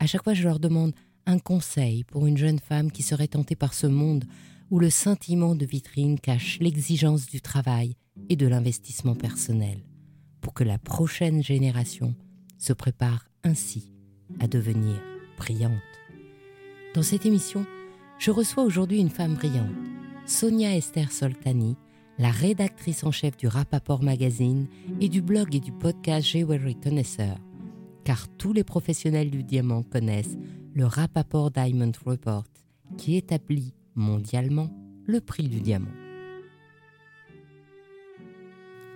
À chaque fois, je leur demande un conseil pour une jeune femme qui serait tentée par ce monde où le sentiment de vitrine cache l'exigence du travail et de l'investissement personnel, pour que la prochaine génération se prépare ainsi à devenir brillante. Dans cette émission, je reçois aujourd'hui une femme brillante, Sonia Esther Soltani, la rédactrice en chef du Rapaport Magazine et du blog et du podcast Jewelry Connoisseur. Car tous les professionnels du diamant connaissent le Rapaport Diamond Report qui établit mondialement le prix du diamant.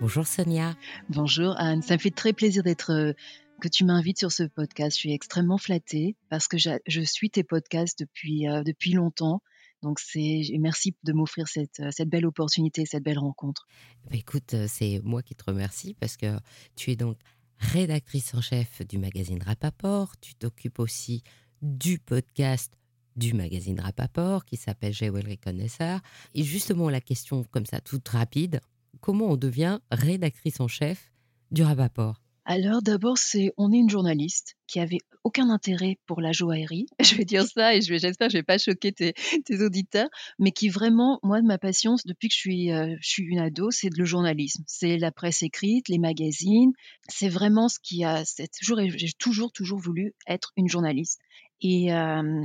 Bonjour Sonia. Bonjour Anne, ça me fait très plaisir d'être euh, que tu m'invites sur ce podcast. Je suis extrêmement flattée parce que je suis tes podcasts depuis, euh, depuis longtemps donc c'est merci de m'offrir cette, euh, cette, belle opportunité, cette belle rencontre. Bah, écoute, c'est moi qui te remercie parce que tu es donc rédactrice en chef du magazine Rapaport. Tu t'occupes aussi du podcast du magazine Rapaport qui s'appelle Jewelry Connaisseur. Et justement, la question comme ça, toute rapide, comment on devient rédactrice en chef du Rapaport? Alors d'abord, c'est on est une journaliste qui avait aucun intérêt pour la joaillerie. Je vais dire ça et j'espère que je vais pas choquer tes, auditeurs, mais qui vraiment, moi, ma passion depuis que je suis, euh, je suis une ado, c'est le journalisme, c'est la presse écrite, les magazines. C'est vraiment ce qui a, j'ai toujours, toujours voulu être une journaliste. Et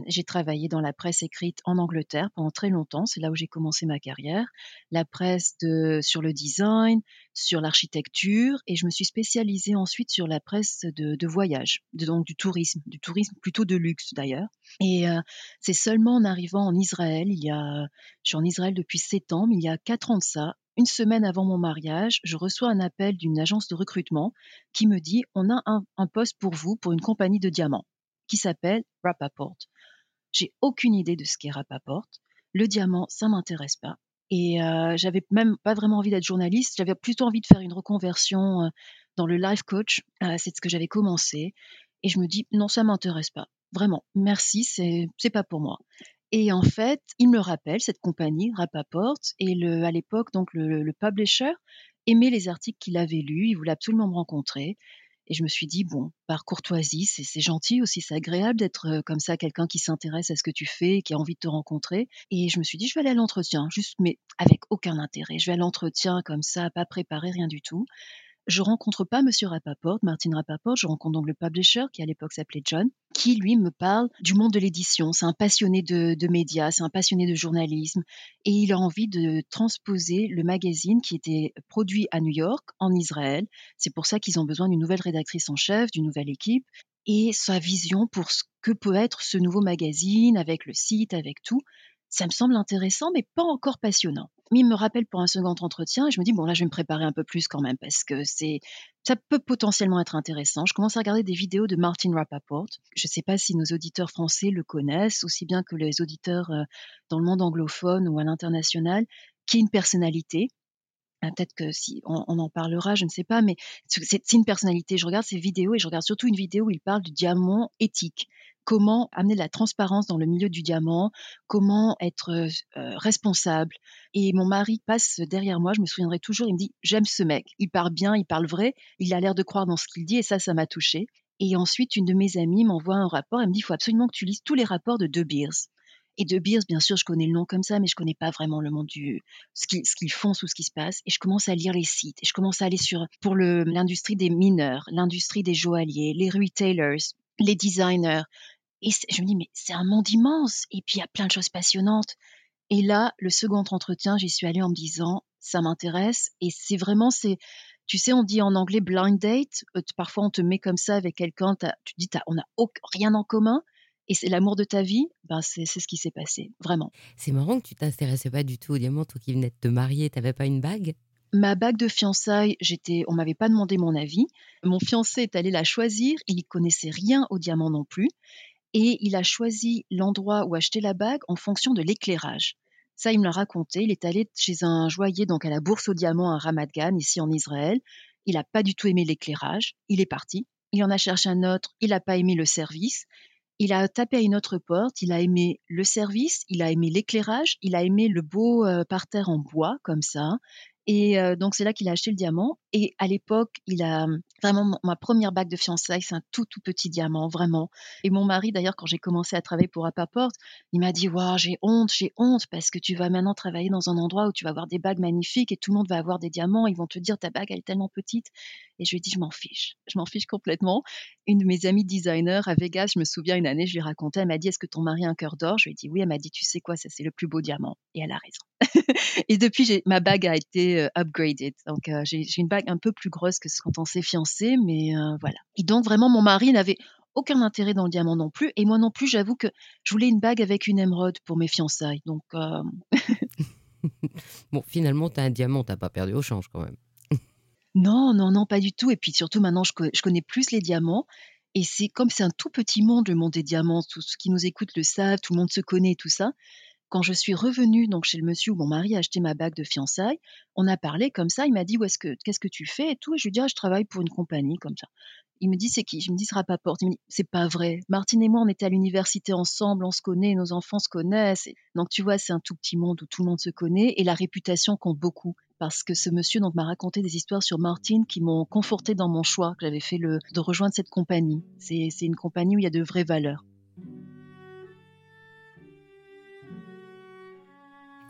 j'ai travaillé dans la presse écrite en Angleterre pendant très longtemps. C'est là où j'ai commencé ma carrière. La presse de, sur le design, sur l'architecture, et je me suis spécialisée ensuite sur la presse de, de voyage, donc du tourisme, du tourisme plutôt de luxe d'ailleurs. Et c'est seulement en arrivant en Israël, il y a, je suis en Israël depuis sept ans, mais il y a quatre ans de ça, une semaine avant mon mariage, je reçois un appel d'une agence de recrutement qui me dit on a un poste pour vous pour une compagnie de diamants qui s'appelle Rappaport. J'ai aucune idée de ce qu'est Rappaport. Le diamant, ça m'intéresse pas. Et euh, j'avais même pas vraiment envie d'être journaliste. J'avais plutôt envie de faire une reconversion euh, dans le life coach. Euh, c'est ce que j'avais commencé. Et je me dis non, ça m'intéresse pas. Vraiment, merci, c'est c'est pas pour moi. Et en fait, il me rappelle cette compagnie Rappaport et le, à l'époque donc le, le publisher aimait les articles qu'il avait lus. Il voulait absolument me rencontrer. Et je me suis dit, bon, par courtoisie, c'est gentil aussi, c'est agréable d'être comme ça, quelqu'un qui s'intéresse à ce que tu fais, qui a envie de te rencontrer. Et je me suis dit, je vais aller à l'entretien, juste, mais avec aucun intérêt. Je vais à l'entretien comme ça, pas préparé, rien du tout. Je rencontre pas Monsieur Rapaport, Martin Rapaport, je rencontre donc le publisher qui à l'époque s'appelait John, qui lui me parle du monde de l'édition. C'est un passionné de, de médias, c'est un passionné de journalisme et il a envie de transposer le magazine qui était produit à New York en Israël. C'est pour ça qu'ils ont besoin d'une nouvelle rédactrice en chef, d'une nouvelle équipe et sa vision pour ce que peut être ce nouveau magazine avec le site, avec tout. Ça me semble intéressant, mais pas encore passionnant. Mais il me rappelle pour un second entretien et je me dis, bon, là, je vais me préparer un peu plus quand même parce que c'est, ça peut potentiellement être intéressant. Je commence à regarder des vidéos de Martin Rappaport. Je ne sais pas si nos auditeurs français le connaissent, aussi bien que les auditeurs euh, dans le monde anglophone ou à l'international, qui est une personnalité. Ah, peut-être que si on, en parlera, je ne sais pas, mais c'est une personnalité. Je regarde ses vidéos et je regarde surtout une vidéo où il parle du diamant éthique comment amener de la transparence dans le milieu du diamant, comment être responsable. Et mon mari passe derrière moi, je me souviendrai toujours, il me dit J'aime ce mec, il parle bien, il parle vrai, il a l'air de croire dans ce qu'il dit, et ça, ça m'a touché. Et ensuite, une de mes amies m'envoie un rapport, elle me dit Il faut absolument que tu lises tous les rapports de De Beers. Et De Beers, bien sûr, je connais le nom comme ça, mais je connais pas vraiment le monde du ce qu'ils font, tout ce qui se passe. Et je commence à lire les sites. Et je commence à aller sur pour l'industrie des mineurs, l'industrie des joailliers, les retailers, les designers, Et je me dis, mais c'est un monde immense. Et puis, il y a plein de choses passionnantes. Et là, le second entretien, j'y suis allée en me disant, ça m'intéresse. Et c'est vraiment, c'est, tu sais, on dit en anglais blind date. Euh, parfois, on te met comme ça avec quelqu'un, tu dis, on n'a rien en commun. Et c'est l'amour de ta vie, ben c'est ce qui s'est passé, vraiment. C'est marrant que tu t'intéressais pas du tout au diamant, toi qui venais de te marier, tu n'avais pas une bague? Ma bague de fiançailles, j'étais, on m'avait pas demandé mon avis. Mon fiancé est allé la choisir, il n'y connaissait rien au diamant non plus et il a choisi l'endroit où acheter la bague en fonction de l'éclairage. Ça, il me l'a raconté. Il est allé chez un joaillier, donc à la Bourse au Diamant à Ramat Gan, ici en Israël. Il n'a pas du tout aimé l'éclairage. Il est parti. Il en a cherché un autre. Il n'a pas aimé le service. Il a tapé à une autre porte. Il a aimé le service. Il a aimé l'éclairage. Il a aimé le beau euh, parterre en bois, comme ça. Et donc, c'est là qu'il a acheté le diamant. Et à l'époque, il a vraiment ma première bague de fiançailles, c'est un tout, tout petit diamant, vraiment. Et mon mari, d'ailleurs, quand j'ai commencé à travailler pour Apaport, il m'a dit Waouh, j'ai honte, j'ai honte, parce que tu vas maintenant travailler dans un endroit où tu vas avoir des bagues magnifiques et tout le monde va avoir des diamants. Ils vont te dire Ta bague, elle est tellement petite. Et je lui ai dit Je m'en fiche. Je m'en fiche complètement. Une de mes amies designers à Vegas, je me souviens une année, je lui ai raconté Elle m'a dit Est-ce que ton mari a un cœur d'or? Je lui ai dit Oui. Elle m'a dit Tu sais quoi, ça, c'est le plus beau diamant. Et elle a raison. et depuis, ma bague a été upgraded. Donc, j'ai une bague un peu plus grosse que quand on s'est fiancé, mais voilà. Et donc, vraiment, mon mari n'avait aucun intérêt dans le diamant non plus. Et moi non plus, j'avoue que je voulais une bague avec une émeraude pour mes fiançailles. Donc. bon, finalement, tu as un diamant, tu pas perdu au change quand même. non, non, non, pas du tout. Et puis surtout, maintenant, je, je connais plus les diamants. Et c'est comme c'est un tout petit monde, le monde des diamants. Tout ce qui nous écoute le savent, tout le monde se connaît, tout ça. Quand je suis revenue donc chez le monsieur où mon mari a acheté ma bague de fiançailles, on a parlé comme ça. Il m'a dit où est-ce que qu'est-ce que tu fais et tout? Et je lui dit ah, je travaille pour une compagnie comme ça. Il me dit c'est qui? Je me dis porte. Il me dit c'est pas vrai. Martine et moi on était à l'université ensemble, on se connaît, nos enfants se connaissent. Donc tu vois c'est un tout petit monde où tout le monde se connaît et la réputation compte beaucoup parce que ce monsieur donc m'a raconté des histoires sur Martine qui m'ont conforté dans mon choix que j'avais fait le, de rejoindre cette compagnie. C'est une compagnie où il y a de vraies valeurs.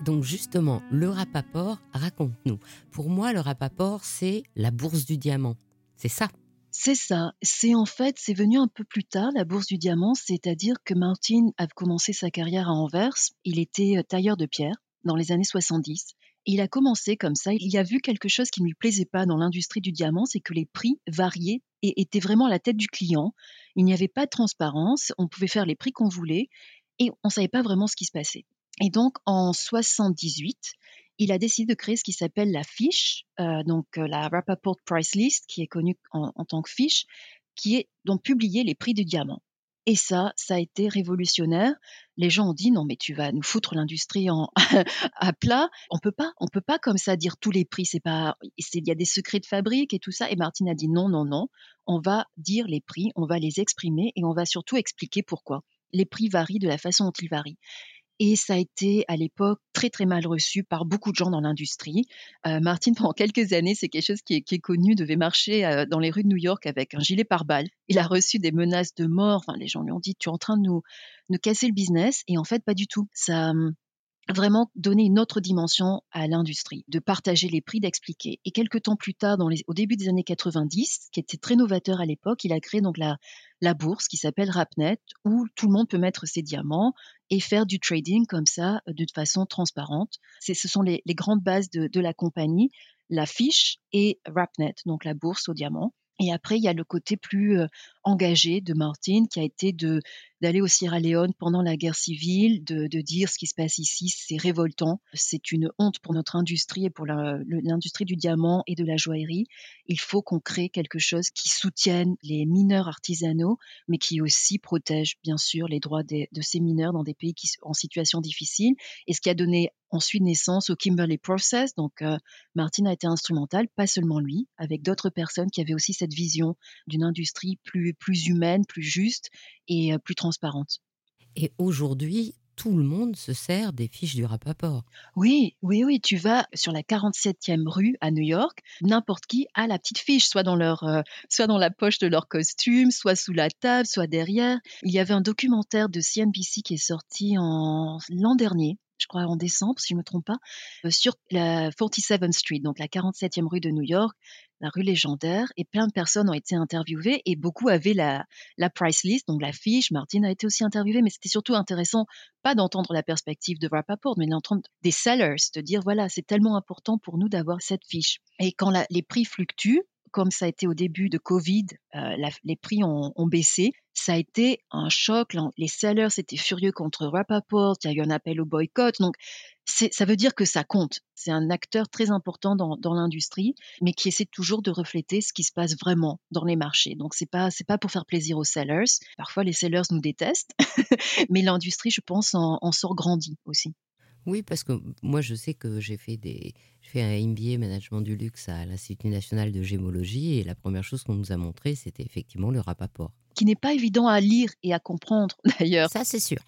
Donc justement, le Rapaport, raconte-nous. Pour moi, le Rapaport, c'est la bourse du diamant. C'est ça c'est ça. C'est en fait, c'est venu un peu plus tard, la bourse du diamant, c'est-à-dire que Martin a commencé sa carrière à Anvers. Il était euh, tailleur de pierre dans les années 70. il a commencé comme ça. Il a vu quelque chose qui ne lui plaisait pas dans l'industrie du diamant, c'est que les prix variaient et étaient vraiment à la tête du client. Il n'y avait pas de transparence. On pouvait faire les prix qu'on voulait et on ne savait pas vraiment ce qui se passait. Et donc, en 78, il a décidé de créer ce qui s'appelle la fiche, euh, donc euh, la Rappaport Price List, qui est connue en, tant que fiche, qui est donc publier les prix du diamant. Et ça, ça a été révolutionnaire. Les gens ont dit non, mais tu vas nous foutre l'industrie à plat. On peut pas, on peut pas comme ça dire tous les prix. C'est pas, il y a des secrets de fabrique et tout ça. Et Martine a dit non, non, non. On va dire les prix, on va les exprimer et on va surtout expliquer pourquoi. Les prix varient de la façon dont ils varient. Et ça a été à l'époque très très mal reçu par beaucoup de gens dans l'industrie. Euh, Martin, pendant quelques années, c'est quelque chose qui est, connu, devait marcher euh, dans les rues de New York avec un gilet pare-balles. Il a reçu des menaces de mort. Enfin, les gens lui ont dit, tu es en train de nous, nous casser le business? Et en fait, pas du tout. Ça, hum, vraiment donner une autre dimension à l'industrie, de partager les prix, d'expliquer. Et quelques temps plus tard, au début des années 90, qui était très novateur à l'époque, il a créé donc la, bourse qui s'appelle Rapnet, où tout le monde peut mettre ses diamants et faire du trading comme ça, de façon transparente. Ce sont les, grandes bases de, de la compagnie, la fiche et Rapnet, donc la bourse aux diamants. Et après, il y a le côté plus engagé de Martine, qui a été de d'aller au Sierra Leone pendant la guerre civile, de, de dire ce qui se passe ici, c'est révoltant, c'est une honte pour notre industrie et pour l'industrie du diamant et de la joaillerie. Il faut qu'on crée quelque chose qui soutienne les mineurs artisanaux, mais qui aussi protège bien sûr les droits de ces mineurs dans des pays qui, en situation difficile. Et ce qui a donné ensuite naissance au Kimberley Process. Donc, euh, Martin a été instrumental, pas seulement lui, avec d'autres personnes qui avaient aussi cette vision d'une industrie plus, plus humaine, plus juste et euh, plus transparente. Et aujourd'hui, tout le monde se sert des fiches du Rapaport. Oui, oui, oui. Tu vas sur la 47e rue à New York, n'importe qui a la petite fiche, soit dans, leur, euh, soit dans la poche de leur costume, soit sous la table, soit derrière. Il y avait un documentaire de CNBC qui est sorti en l'an dernier je crois en décembre, si je ne me trompe pas, sur la 47th Street, donc la 47e rue de New York, la rue légendaire, et plein de personnes ont été interviewées et beaucoup avaient la, la price list, donc la fiche. Martine a été aussi interviewée, mais c'était surtout intéressant, pas d'entendre la perspective de Rappaport, mais d'entendre des sellers, de dire voilà, c'est tellement important pour nous d'avoir cette fiche. Et quand les prix fluctuent, comme ça a été au début de Covid, euh, les prix ont, baissé. Ça a été un choc. Les sellers étaient furieux contre Rappaport. Il y a eu un appel au boycott. Donc, ça veut dire que ça compte. C'est un acteur très important dans, l'industrie, mais qui essaie toujours de refléter ce qui se passe vraiment dans les marchés. Donc, c'est pas c'est pas pour faire plaisir aux sellers. Parfois, les sellers nous détestent, mais l'industrie, je pense, en, en sort grandi aussi. Oui, parce que moi, je sais que j'ai fait, des, fait un MBA management du luxe à l'Institut national de gémologie et la première chose qu'on nous a montré, c'était effectivement le rapport. Qui n'est pas évident à lire et à comprendre d'ailleurs. Ça, c'est sûr.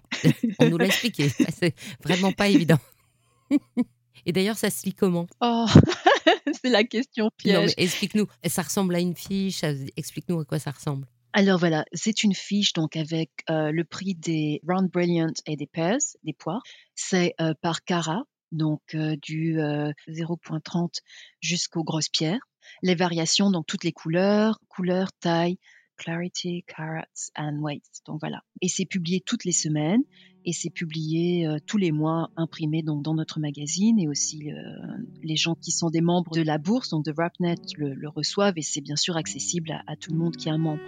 On nous l'a expliqué. C'est vraiment pas évident. Et d'ailleurs, ça se lit comment? Oh, c'est la question piège. explique-nous. Ça ressemble à une fiche. Explique-nous à quoi ça ressemble. Alors voilà, c'est une fiche donc avec euh, le prix des Round Brilliant et des Pears, des poires. C'est euh, par carat, donc euh, du 0.30 jusqu'aux grosses pierres. Les variations, donc toutes les couleurs, couleurs, taille, clarity, carats and weight. Donc voilà. Et c'est publié toutes les semaines et c'est publié tous les mois, imprimé donc dans notre magazine et aussi les gens qui sont des membres de la bourse, donc de Rapnet, le, reçoivent et c'est bien sûr accessible à tout le monde qui est un membre.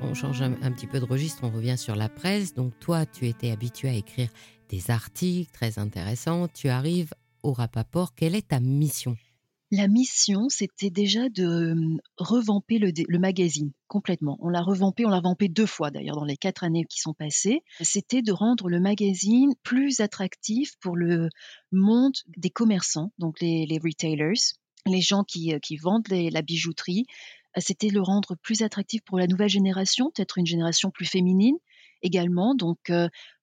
on change un, petit peu de registre, on revient sur la presse. Donc toi, tu étais habitué à écrire des articles très intéressants. Tu arrives au Rapaport. Quelle est ta mission? La mission, c'était déjà de hum, revamper le, magazine complètement. On l'a revampé, on l'a revampé deux fois d'ailleurs dans les quatre années qui sont passées. C'était de rendre le magazine plus attractif pour le monde des commerçants, donc les, retailers, les gens qui, euh, vendent la bijouterie, euh, c'était le rendre plus attractif pour la nouvelle génération, peut-être une génération plus féminine également. Donc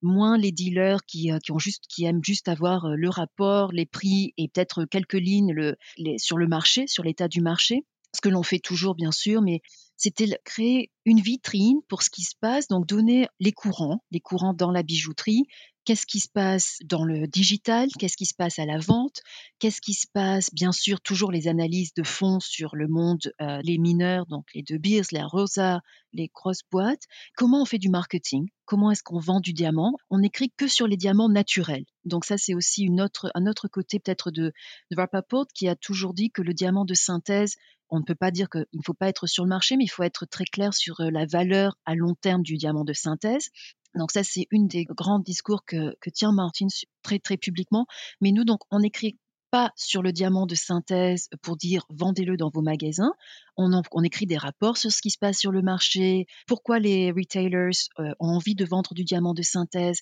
moins les dealers qui, qui, ont juste, qui aiment juste avoir le rapport, les prix et peut-être quelques lignes le, sur le marché, sur l'état du marché. Ce que l'on fait toujours bien sûr, mais c'était créer une vitrine pour ce qui se passe, donc donner les courants, les courants dans la bijouterie, qu'est-ce qui se passe dans le digital, qu'est-ce qui se passe à la vente, qu'est-ce qui se passe, bien sûr, toujours les analyses de fond sur le monde, euh, les mineurs, donc les deux Beers, les Rosa, les grosses boîtes, comment on fait du marketing, comment est-ce qu'on vend du diamant? On n'écrit que sur les diamants naturels. Donc ça, c'est aussi un autre côté peut-être de, de Rappaport qui a toujours dit que le diamant de synthèse, on ne peut pas dire qu'il ne faut pas être sur le marché, mais il faut être très clair sur euh, la valeur à long terme du diamant de synthèse. Donc ça, c'est une des grands discours que, que tient Martin très très publiquement. Mais nous, donc, on écrit pas sur le diamant de synthèse pour dire vendez-le dans vos magasins. On, écrit des rapports sur ce qui se passe sur le marché, pourquoi les retailers euh, ont envie de vendre du diamant de synthèse,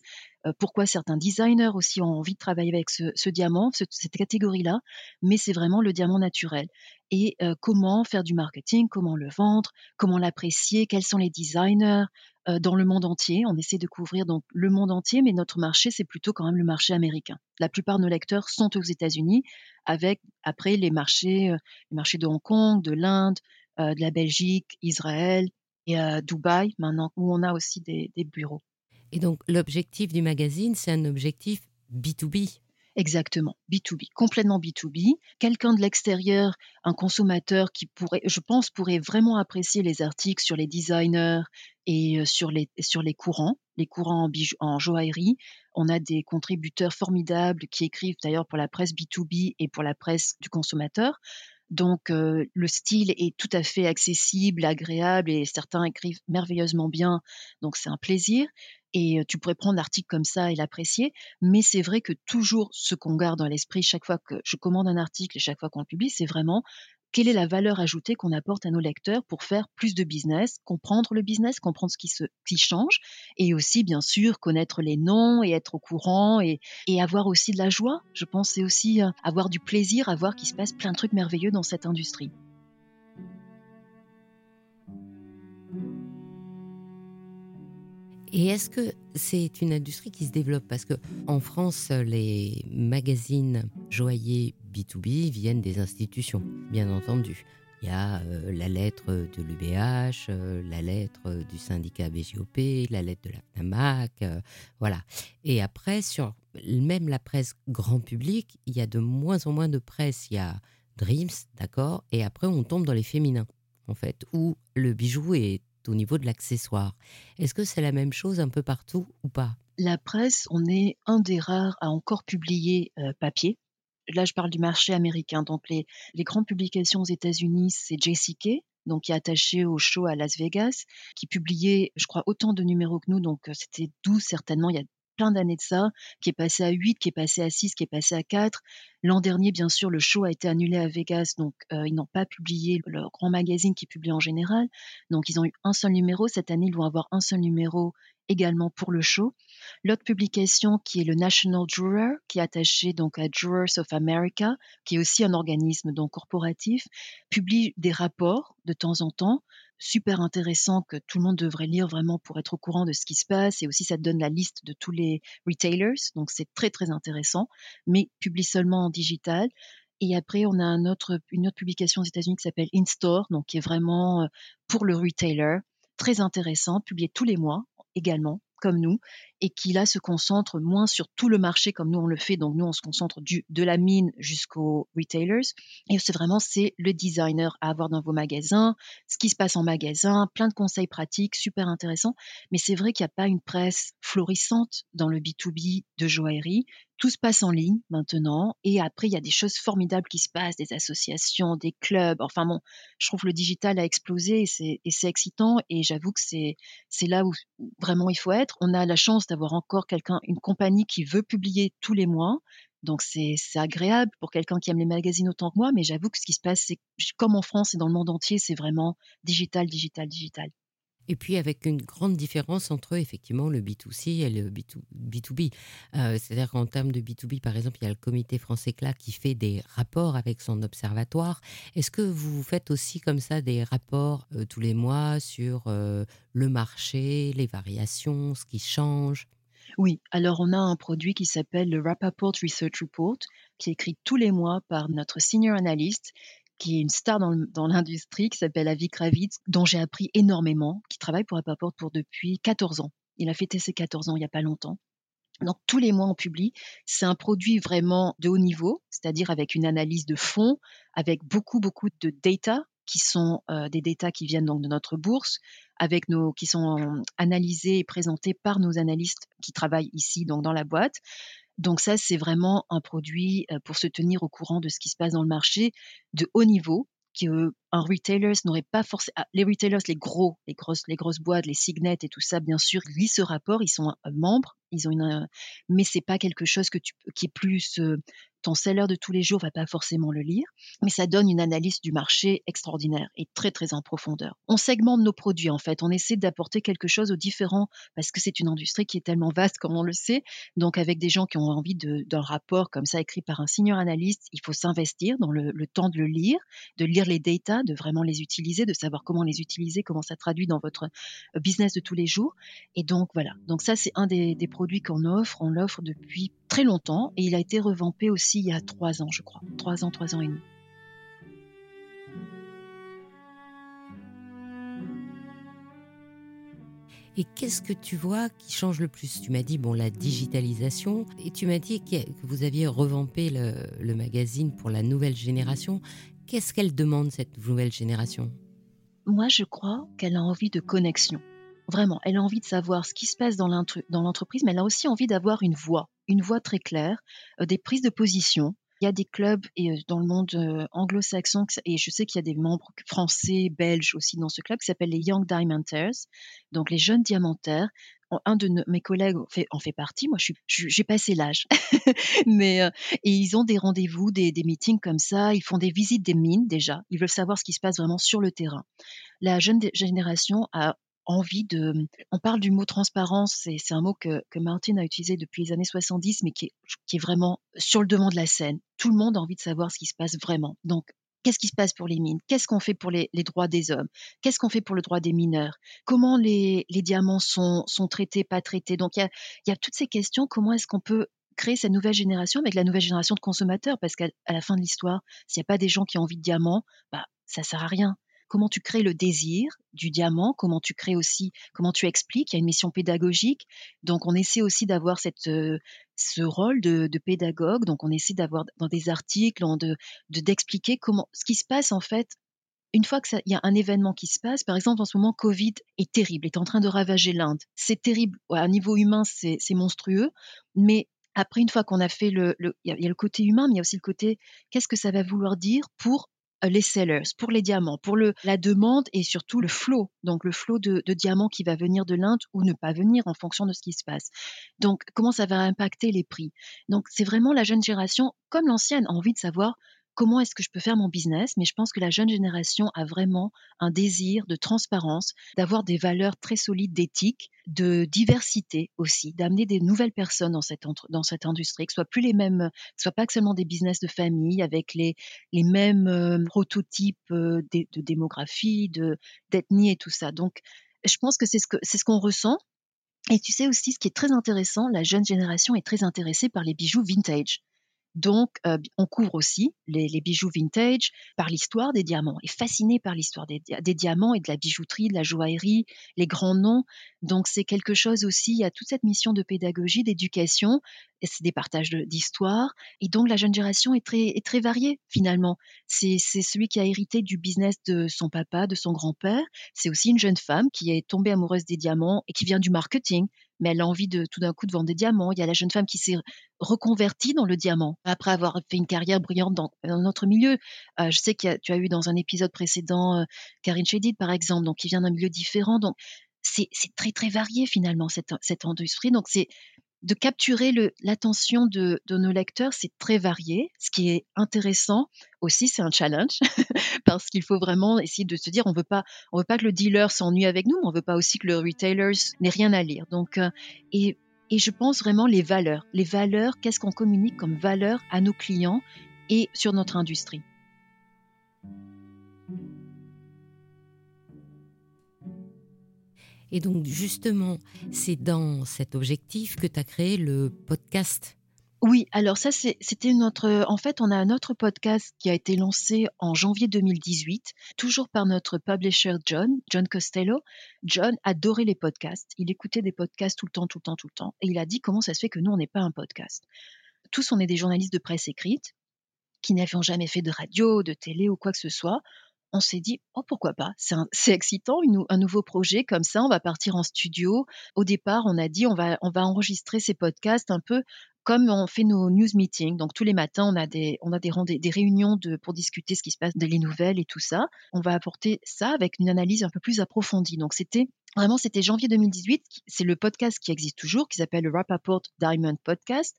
pourquoi certains designers aussi ont envie de travailler avec ce, diamant, cette catégorie-là, mais c'est vraiment le diamant naturel. Et euh, comment faire du marketing, comment le vendre, comment l'apprécier, quels sont les designers, euh, dans le monde entier. On essaie de couvrir donc le monde entier, mais notre marché, c'est plutôt quand même le marché américain. La plupart de nos lecteurs sont aux États-Unis, avec après les marchés, euh, les marchés de Hong Kong, de l'Inde, euh, de la Belgique, Israël et Dubaï maintenant, où on a aussi des, des bureaux. Et donc l'objectif du magazine, c'est un objectif B2B. Exactement, B2B, complètement B2B. Quelqu'un de l'extérieur, un consommateur qui pourrait, je pense, pourrait vraiment apprécier les articles sur les designers et sur les, sur les courants, les courants en, en joaillerie. On a des contributeurs formidables qui écrivent d'ailleurs pour la presse B2B et pour la presse du consommateur. Donc le style est tout à fait accessible, agréable et certains écrivent merveilleusement bien. Donc c'est un plaisir et tu pourrais prendre l'article comme ça et l'apprécier. Mais c'est vrai que toujours ce qu'on garde dans l'esprit chaque fois que je commande un article et chaque fois qu'on le publie, c'est vraiment quelle est la valeur ajoutée qu'on apporte à nos lecteurs pour faire plus de business, comprendre le business, comprendre ce qui, change, et aussi, bien sûr, connaître les noms et être au courant et, et avoir aussi de la joie. Je pense c'est aussi euh, avoir du plaisir à voir qu'il se passe plein de trucs merveilleux dans cette industrie. Et est-ce que c'est une industrie qui se développe? Parce que en France, les magazines joailliers B2B viennent des institutions, bien entendu. Il y a la lettre de l'UBH, la lettre du syndicat BGOP, la lettre de la FNAMAC, voilà. Et après, sur même la presse grand public, il y a de moins en moins de presse. Il y a Dreams, d'accord, et après on tombe dans les féminins, en fait, où le bijou est au niveau de l'accessoire. Est-ce que c'est la même chose un peu partout ou pas? La presse, on est un des rares à encore publier papier. Là, je parle du marché américain. Donc, les, grandes publications aux États-Unis, c'est JCK, donc qui est attaché au show à Las Vegas, qui publiait, je crois, autant de numéros que nous. Donc, c'était 12 certainement. Il y a plein d'années de ça, qui est passé à 8, qui est passé à 6, qui est passé à 4. L'an dernier, bien sûr, le show a été annulé à Vegas, donc euh, ils n'ont pas publié leur grand magazine qui publie en général. Donc ils ont eu un seul numéro. Cette année, ils vont avoir un seul numéro également pour le show. L'autre publication qui est le National Juror, qui est attaché donc à Jurors of America, qui est aussi un organisme donc corporatif, publie des rapports de temps en temps super intéressant que tout le monde devrait lire vraiment pour être au courant de ce qui se passe. Et aussi, ça donne la liste de tous les retailers. Donc, c'est très, très intéressant, mais publie seulement en digital. Et après, on a une autre publication aux États-Unis qui s'appelle InStore, donc qui est vraiment euh, pour le retailer, très intéressant, publié tous les mois également comme nous et qui là se concentre moins sur tout le marché comme nous on le fait. Donc nous on se concentre du, de la mine jusqu'aux retailers. Et c'est vraiment c'est le designer à avoir dans vos magasins, ce qui se passe en magasin, plein de conseils pratiques, super intéressants. Mais c'est vrai qu'il n'y a pas une presse florissante dans le B2B de joaillerie tout se passe en ligne maintenant. Et après, il y a des choses formidables qui se passent, des associations, des clubs. Enfin bon, je trouve le digital a explosé et c'est excitant. Et j'avoue que c'est là où vraiment il faut être. On a la chance d'avoir encore quelqu'un, une compagnie qui veut publier tous les mois. Donc c'est agréable pour quelqu'un qui aime les magazines autant que moi, mais j'avoue que ce qui se passe, c'est comme en France et dans le monde entier, c'est vraiment digital, digital, digital. Et puis avec une grande différence entre effectivement le B2C et le B2, b euh, C'est-à-dire qu'en termes de B2B, par exemple, il y a le comité français CLA qui fait des rapports avec son observatoire. Est-ce que vous faites aussi comme ça des rapports euh, tous les mois sur euh, le marché, les variations, ce qui change? Oui, alors on a un produit qui s'appelle le Rappaport Research Report, qui est écrit tous les mois par notre senior analyst qui est une star dans l'industrie, qui s'appelle Avik Ravitz, dont j'ai appris énormément, qui travaille pour Apaport pour depuis 14 ans. Il a fêté ses 14 ans il n'y a pas longtemps. Donc tous les mois on publie. C'est un produit vraiment de haut niveau, c'est-à-dire avec une analyse de fond, avec beaucoup beaucoup de data qui sont euh, des data qui viennent donc de notre bourse, avec nos qui sont euh, analysés et présentés par nos analystes qui travaillent ici donc dans la boîte. Donc ça, c'est vraiment un produit pour se tenir au courant de ce qui se passe dans le marché de haut niveau que un retailer n'aurait pas forcément. Ah, les retailers, les gros, les grosses, les grosses boîtes, les signets et tout ça, bien sûr, lisent ce rapport, ils sont membres, ils ont une, mais c'est pas quelque chose que tu, qui est plus ton seller de tous les jours va pas forcément le lire, mais ça donne une analyse du marché extraordinaire et très très en profondeur. On segmente nos produits en fait, on essaie d'apporter quelque chose aux différents parce que c'est une industrie qui est tellement vaste comme on le sait. Donc avec des gens qui ont envie d'un rapport comme ça écrit par un senior analyste, il faut s'investir dans le, temps de le lire, de lire les data, de vraiment les utiliser, de savoir comment les utiliser, comment ça traduit dans votre business de tous les jours. Et donc voilà, donc ça c'est un des produits qu'on offre, on l'offre depuis très longtemps et il a été revampé aussi il y a trois ans, je crois. Trois ans, trois ans et demi. Et qu'est-ce que tu vois qui change le plus? Tu m'as dit, bon, la digitalisation, et tu m'as dit que vous aviez revampé le, le magazine pour la nouvelle génération. Qu'est-ce qu'elle demande, cette nouvelle génération? Moi, je crois qu'elle a envie de connexion. Vraiment, elle a envie de savoir ce qui se passe dans l'entreprise, mais elle a aussi envie d'avoir une voix une voix très claire, euh, des prises de position. Il y a des clubs et euh, dans le monde euh, anglo-saxon, et je sais qu'il y a des membres français, belges aussi dans ce club, qui s'appelle les Young Diamanters, donc les jeunes diamantaires. Un de mes collègues en fait partie. Moi, j'ai passé l'âge, mais et ils ont des rendez-vous, des meetings comme ça. Ils font des visites des mines déjà. Ils veulent savoir ce qui se passe vraiment sur le terrain. La jeune génération a envie de. On parle du mot transparence, c'est un mot que, que Martin a utilisé depuis les années 70, mais qui est, qui est vraiment sur le devant de la scène. Tout le monde a envie de savoir ce qui se passe vraiment. Donc, Qu'est-ce qui se passe pour les mines? Qu'est-ce qu'on fait pour les, les, droits des hommes? Qu'est-ce qu'on fait pour le droit des mineurs? Comment les, les, diamants sont, sont traités, pas traités? Donc, il y a, y a, toutes ces questions. Comment est-ce qu'on peut créer cette nouvelle génération avec la nouvelle génération de consommateurs? Parce qu'à la fin de l'histoire, s'il n'y a pas des gens qui ont envie de diamants, bah, ça sert à rien comment tu crées le désir du diamant, comment tu crées aussi, comment tu expliques. Il y a une mission pédagogique. Donc, on essaie aussi d'avoir cette, euh, ce rôle de, pédagogue. Donc, on essaie d'avoir dans des articles, de, d'expliquer comment, ce qui se passe en fait. Une fois qu'il y a un événement qui se passe, par exemple en ce moment, Covid est terrible, est en train de ravager l'Inde. C'est terrible, à niveau humain, c'est, monstrueux, mais après, une fois qu'on a fait le, il y, a le côté humain, mais il y a aussi le côté, qu'est-ce que ça va vouloir dire pour les sellers, pour les diamants, pour le, la demande et surtout le flot, donc le flot de, de diamants qui va venir de l'Inde ou ne pas venir en fonction de ce qui se passe. Donc, comment ça va impacter les prix? Donc, c'est vraiment la jeune génération, comme l'ancienne, a envie de savoir comment est-ce que je peux faire mon business, mais je pense que la jeune génération a vraiment un désir de transparence, d'avoir des valeurs très solides d'éthique, de diversité aussi, d'amener des nouvelles personnes dans cette, industrie, que ce soit plus les mêmes, que ce soit pas seulement des business de famille avec les, les mêmes euh, prototypes euh, de, de, démographie, de, d'ethnie et tout ça. Donc, je pense que c'est ce que, c'est ce qu'on ressent. Et tu sais aussi, ce qui est très intéressant, la jeune génération est très intéressée par les bijoux vintage. Donc, on couvre aussi les, bijoux vintage par l'histoire des diamants, est fasciné par l'histoire des, diamants et de la bijouterie, de la joaillerie, les grands noms. Donc, c'est quelque chose aussi, il y a toute cette mission de pédagogie, d'éducation, et c'est des partages d'histoire. Et donc, la jeune génération est très variée, finalement. C'est celui qui a hérité du business de son papa, de son grand-père. C'est aussi une jeune femme qui est tombée amoureuse des diamants et qui vient du marketing, mais elle a envie de tout d'un coup de vendre des diamants. Il y a la jeune femme qui s'est reconvertie dans le diamant après avoir fait une carrière brillante dans, notre milieu. Euh, je sais que tu as eu dans un épisode précédent euh, Karine Chedid, par exemple, donc qui vient d'un milieu différent. Donc c'est très très varié finalement cette, cette industrie. Donc c'est de capturer l'attention de, de, nos lecteurs, c'est très varié. Ce qui est intéressant aussi, c'est un challenge parce qu'il faut vraiment essayer de se dire, on veut pas, on veut pas que le dealer s'ennuie avec nous, mais on veut pas aussi que le retailer n'ait rien à lire. Donc, euh, et, et je pense vraiment les valeurs, les valeurs, qu'est-ce qu'on communique comme valeur à nos clients et sur notre industrie? Et donc justement, c'est dans cet objectif que tu as créé le podcast. Oui, alors ça c'était notre en fait on a un autre podcast qui a été lancé en janvier 2018, toujours par notre publisher John, John Costello. John adorait les podcasts, il écoutait des podcasts tout le temps tout le temps tout le temps et il a dit comment ça se fait que nous on n'est pas un podcast. Tous on est des journalistes de presse écrite qui n'avions jamais fait de radio, de télé ou quoi que ce soit on s'est dit, oh pourquoi pas, c'est excitant, un nouveau projet comme ça, on va partir en studio. Au départ, on a dit, on va, on va enregistrer ces podcasts un peu comme on fait nos news meetings. Donc tous les matins, on a des, on a des, réunions pour discuter ce qui se passe, des nouvelles et tout ça. On va apporter ça avec une analyse un peu plus approfondie. Donc c'était Vraiment, c'était janvier 2018. C'est le podcast qui existe toujours, qui s'appelle le Rappaport Diamond Podcast.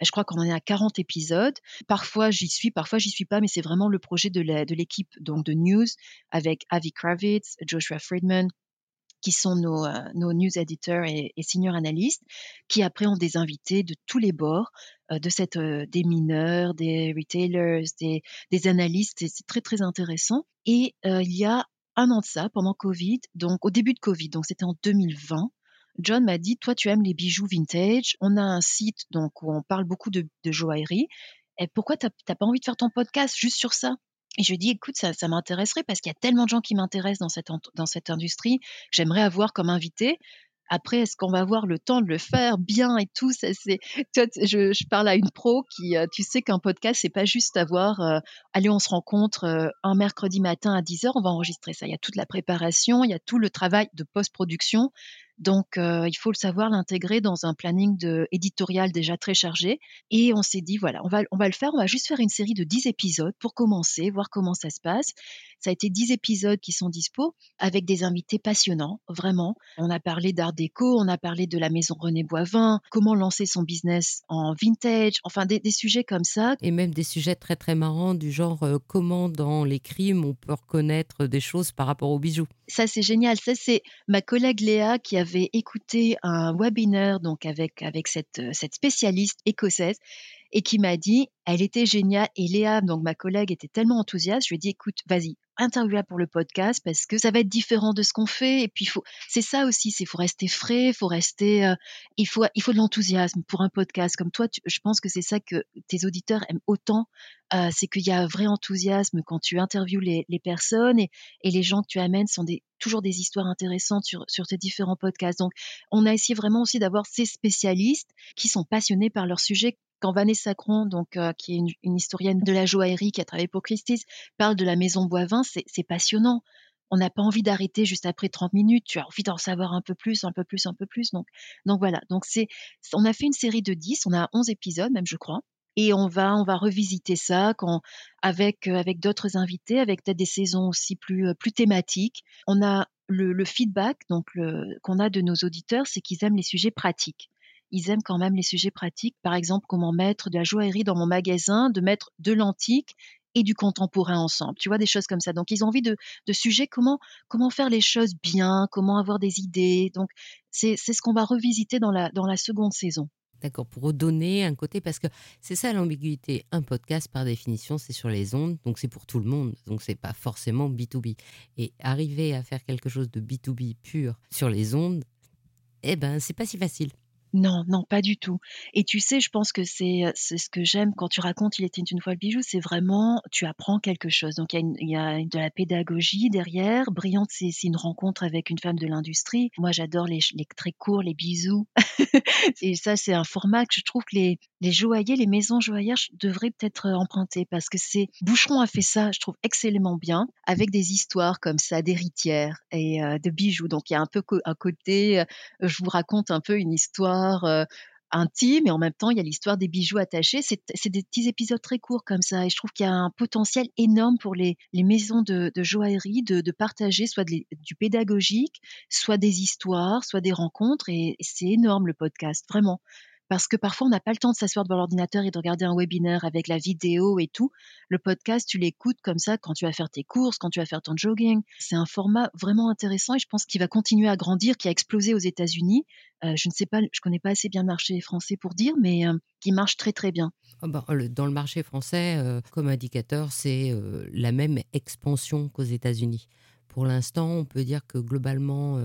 Je crois qu'on en est à 40 épisodes. Parfois, j'y suis, parfois, j'y suis pas, mais c'est vraiment le projet de l'équipe donc de news avec Avi Kravitz, Joshua Friedman, qui sont nos, euh, news editors et, senior analystes, qui après ont des invités de tous les bords, euh, de cette, euh, des mineurs, des retailers, des, des analystes. C'est très, très intéressant. Et il y a un an de ça, pendant Covid, donc au début de Covid, donc c'était en 2020, John m'a dit, toi, tu aimes les bijoux vintage. On a un site donc où on parle beaucoup de, joaillerie. Et pourquoi tu n'as pas envie de faire ton podcast juste sur ça? Et je lui dit, écoute, ça, m'intéresserait parce qu'il y a tellement de gens qui m'intéressent dans cette, industrie. J'aimerais avoir comme invité. Après, est-ce qu'on va avoir le temps de le faire bien et tout? Je, je, parle à une pro qui, euh, tu sais qu'un podcast, c'est pas juste avoir, euh, allez, on se rencontre euh, un mercredi matin à 10h, on va enregistrer ça. Il y a toute la préparation, il y a tout le travail de post-production. Donc, euh, il faut le savoir, l'intégrer dans un planning de, éditorial déjà très chargé. Et on s'est dit, voilà, on va, on va le faire. On va juste faire une série de 10 épisodes pour commencer, voir comment ça se passe. Ça a été 10 épisodes qui sont dispo avec des invités passionnants, vraiment. On a parlé d'art déco, on a parlé de la maison René Boivin, comment lancer son business en vintage, enfin des, sujets comme ça. Et même des sujets très très marrants du genre euh, comment dans les crimes on peut reconnaître des choses par rapport aux bijoux. Ça c'est génial. Ça c'est ma collègue Léa qui avait écouté un webinaire donc avec, avec cette, euh, cette spécialiste écossaise et qui m'a dit, elle était géniale. Et Léa, donc ma collègue, était tellement enthousiaste. Je lui ai dit, écoute, vas-y, interview pour le podcast parce que ça va être différent de ce qu'on fait. Et puis, faut, c'est ça aussi, c'est faut rester frais, faut rester, euh, il faut, il faut de l'enthousiasme pour un podcast comme toi. je pense que c'est ça que tes auditeurs aiment autant, euh, c'est qu'il y a un vrai enthousiasme quand tu interviews les, les personnes et, et, les gens que tu amènes sont des, toujours des histoires intéressantes sur, sur tes différents podcasts. Donc, on a essayé vraiment aussi d'avoir ces spécialistes qui sont passionnés par leur sujet quand Vanessa Cron, donc, euh, qui est une, historienne de la joaillerie qui a travaillé pour Christie's, parle de la maison Boivin, c'est passionnant. On n'a pas envie d'arrêter juste après 30 minutes. Tu as envie d'en savoir un peu plus, un peu plus, un peu plus. Donc, voilà. Donc c'est, on a fait une série de 10, on a 11 épisodes même, je crois. Et on va, on va revisiter ça avec, euh, avec d'autres invités, avec peut-être des saisons aussi plus, euh, plus thématiques. On a le, le feedback donc qu'on a de nos auditeurs, c'est qu'ils aiment les sujets pratiques ils aiment quand même les sujets pratiques. Par exemple, comment mettre de la joaillerie dans mon magasin, de mettre de l'antique et du contemporain ensemble. Tu vois, des choses comme ça. Donc, ils ont envie de, sujets, comment, comment faire les choses bien, comment avoir des idées. Donc, c'est ce qu'on va revisiter dans la, dans la seconde saison. D'accord, pour redonner un côté, parce que c'est ça l'ambiguïté. Un podcast, par définition, c'est sur les ondes, donc c'est pour tout le monde, donc c'est pas forcément B2B. Et arriver à faire quelque chose de B2B pur sur les ondes, eh ben, c'est pas si facile. Non, non, pas du tout. Et tu sais, je pense que c'est, ce que j'aime quand tu racontes Il était une fois le bijou, c'est vraiment, tu apprends quelque chose. Donc il y a, il y a de la pédagogie derrière. Brillante, c'est, c'est une rencontre avec une femme de l'industrie. Moi, j'adore les, les très courts, les bisous. et ça, c'est un format que je trouve que les, les joailliers, les maisons joaillères devraient peut-être emprunter parce que c'est, Boucheron a fait ça, je trouve excellemment bien, avec des histoires comme ça, d'héritières et de bijoux. Donc il y a un peu un côté, je vous raconte un peu une histoire intime et en même temps il y a l'histoire des bijoux attachés. C'est des petits épisodes très courts comme ça et je trouve qu'il y a un potentiel énorme pour les, maisons de, joaillerie de, partager soit du pédagogique, soit des histoires, soit des rencontres et c'est énorme le podcast, vraiment parce que parfois on n'a pas le temps de s'asseoir devant l'ordinateur et de regarder un webinaire avec la vidéo et tout. Le podcast, tu l'écoutes comme ça quand tu vas faire tes courses, quand tu vas faire ton jogging. C'est un format vraiment intéressant et je pense qu'il va continuer à grandir, qui a explosé aux États-Unis. Euh, je ne sais pas, je connais pas assez bien le marché français pour dire, mais euh, qui marche très très bien. Ah bah, dans le marché français, euh, comme indicateur, c'est la même expansion qu'aux États-Unis. Pour l'instant, on peut dire que globalement,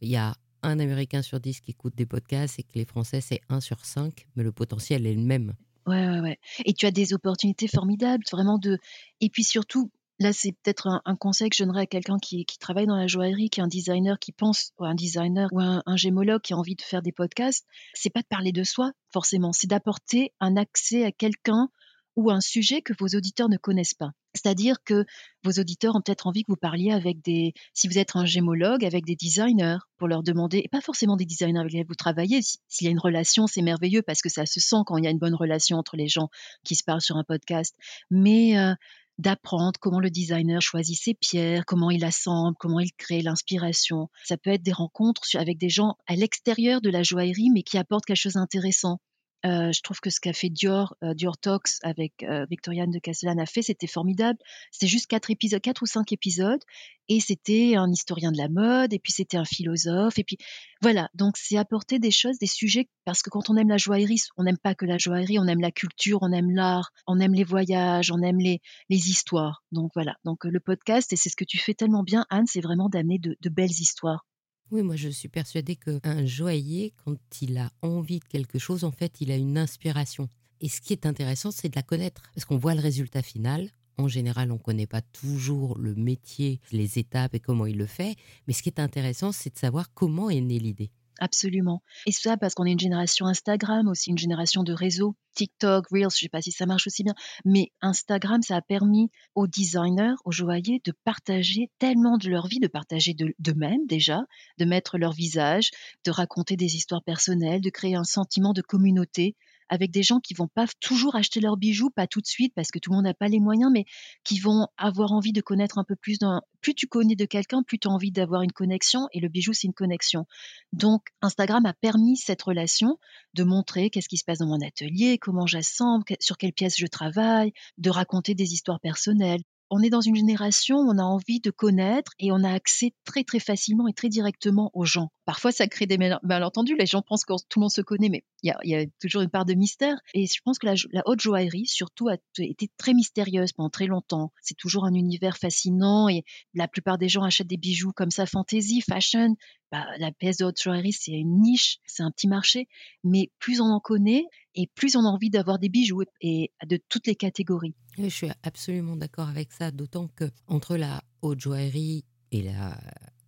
il y a un Américain sur dix qui écoute des podcasts et que les Français, c'est un sur cinq, mais le potentiel est le même. Ouais, ouais, ouais. Et tu as des opportunités formidables, vraiment de. Et puis surtout, là, c'est peut-être un, conseil que je donnerais à quelqu'un qui, qui, travaille dans la joaillerie, qui est un designer, qui pense, ou un designer ou un, un gémologue qui a envie de faire des podcasts. C'est pas de parler de soi, forcément, c'est d'apporter un accès à quelqu'un ou un sujet que vos auditeurs ne connaissent pas. C'est-à-dire que vos auditeurs ont peut-être envie que vous parliez avec des, si vous êtes un gémologue, avec des designers pour leur demander, et pas forcément des designers avec lesquels vous travaillez, s'il y a une relation, c'est merveilleux parce que ça se sent quand il y a une bonne relation entre les gens qui se parlent sur un podcast, mais euh, d'apprendre comment le designer choisit ses pierres, comment il assemble, comment il crée l'inspiration. Ça peut être des rencontres avec des gens à l'extérieur de la joaillerie, mais qui apportent quelque chose d'intéressant. Euh, je trouve que ce qu'a fait Dior, euh, Dior Talks avec euh, Victoriane de Castellane a fait, c'était formidable. C'était juste quatre épisodes, quatre ou cinq épisodes, et c'était un historien de la mode, et puis c'était un philosophe, et puis voilà. Donc c'est apporter des choses, des sujets, parce que quand on aime la joaillerie, on n'aime pas que la joaillerie, on aime la culture, on aime l'art, on aime les voyages, on aime les, les histoires. Donc voilà. Donc le podcast, et c'est ce que tu fais tellement bien, Anne, c'est vraiment d'amener de, de belles histoires. Oui, moi je suis persuadée qu'un joaillier, quand il a envie de quelque chose, en fait, il a une inspiration. Et ce qui est intéressant, c'est de la connaître, parce qu'on voit le résultat final. En général, on ne connaît pas toujours le métier, les étapes et comment il le fait. Mais ce qui est intéressant, c'est de savoir comment est née l'idée. Absolument. Et ça parce qu'on est une génération Instagram, aussi une génération de réseaux. TikTok, Reels, je ne sais pas si ça marche aussi bien, mais Instagram, ça a permis aux designers, aux joailliers de partager tellement de leur vie, de partager d'eux-mêmes déjà, de mettre leur visage, de raconter des histoires personnelles, de créer un sentiment de communauté avec des gens qui vont pas toujours acheter leurs bijoux, pas tout de suite parce que tout le monde n'a pas les moyens, mais qui vont avoir envie de connaître un peu plus. Plus tu connais de quelqu'un, plus tu as envie d'avoir une connexion et le bijou, c'est une connexion. Donc, Instagram a permis cette relation de montrer qu'est-ce qui se passe dans mon atelier, comment j'assemble, sur quelle pièce je travaille, de raconter des histoires personnelles on est dans une génération où on a envie de connaître et on a accès très très facilement et très directement aux gens. Parfois, ça crée des malentendus. Les gens pensent que tout le monde se connaît, mais il y a, toujours une part de mystère. Et je pense que la, haute joaillerie, surtout, a été très mystérieuse pendant très longtemps. C'est toujours un univers fascinant et la plupart des gens achètent des bijoux comme ça, fantasy, fashion. Bah, la pièce de haute joaillerie, c'est une niche, c'est un petit marché. Mais plus on en connaît et plus on a envie d'avoir des bijoux et de toutes les catégories. je suis absolument d'accord avec ça, d'autant que entre la haute joaillerie et la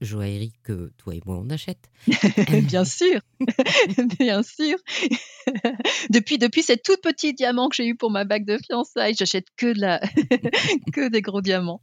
joaillerie que toi et moi on achète. bien sûr, bien sûr. depuis, depuis ces tout petits diamants que j'ai eu pour ma bague de fiançailles, j'achète que de la, que des gros diamants.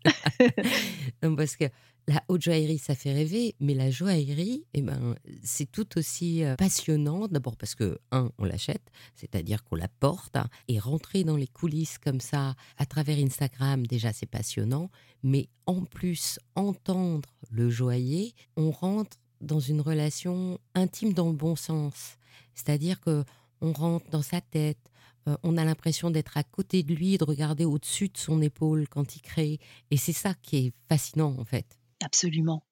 parce que la haute joaillerie, ça fait rêver, mais la joaillerie, eh ben, c'est tout aussi euh, passionnant. D'abord parce que, un, on l'achète, c'est-à-dire qu'on la porte, hein, et rentrer dans les coulisses comme ça, à travers Instagram, déjà, c'est passionnant. Mais en plus, entendre le joaillier, on rentre dans une relation intime dans le bon sens. C'est-à-dire que on rentre dans sa tête, euh, on a l'impression d'être à côté de lui, de regarder au-dessus de son épaule quand il crée. Et c'est ça qui est fascinant, en fait. Absolument.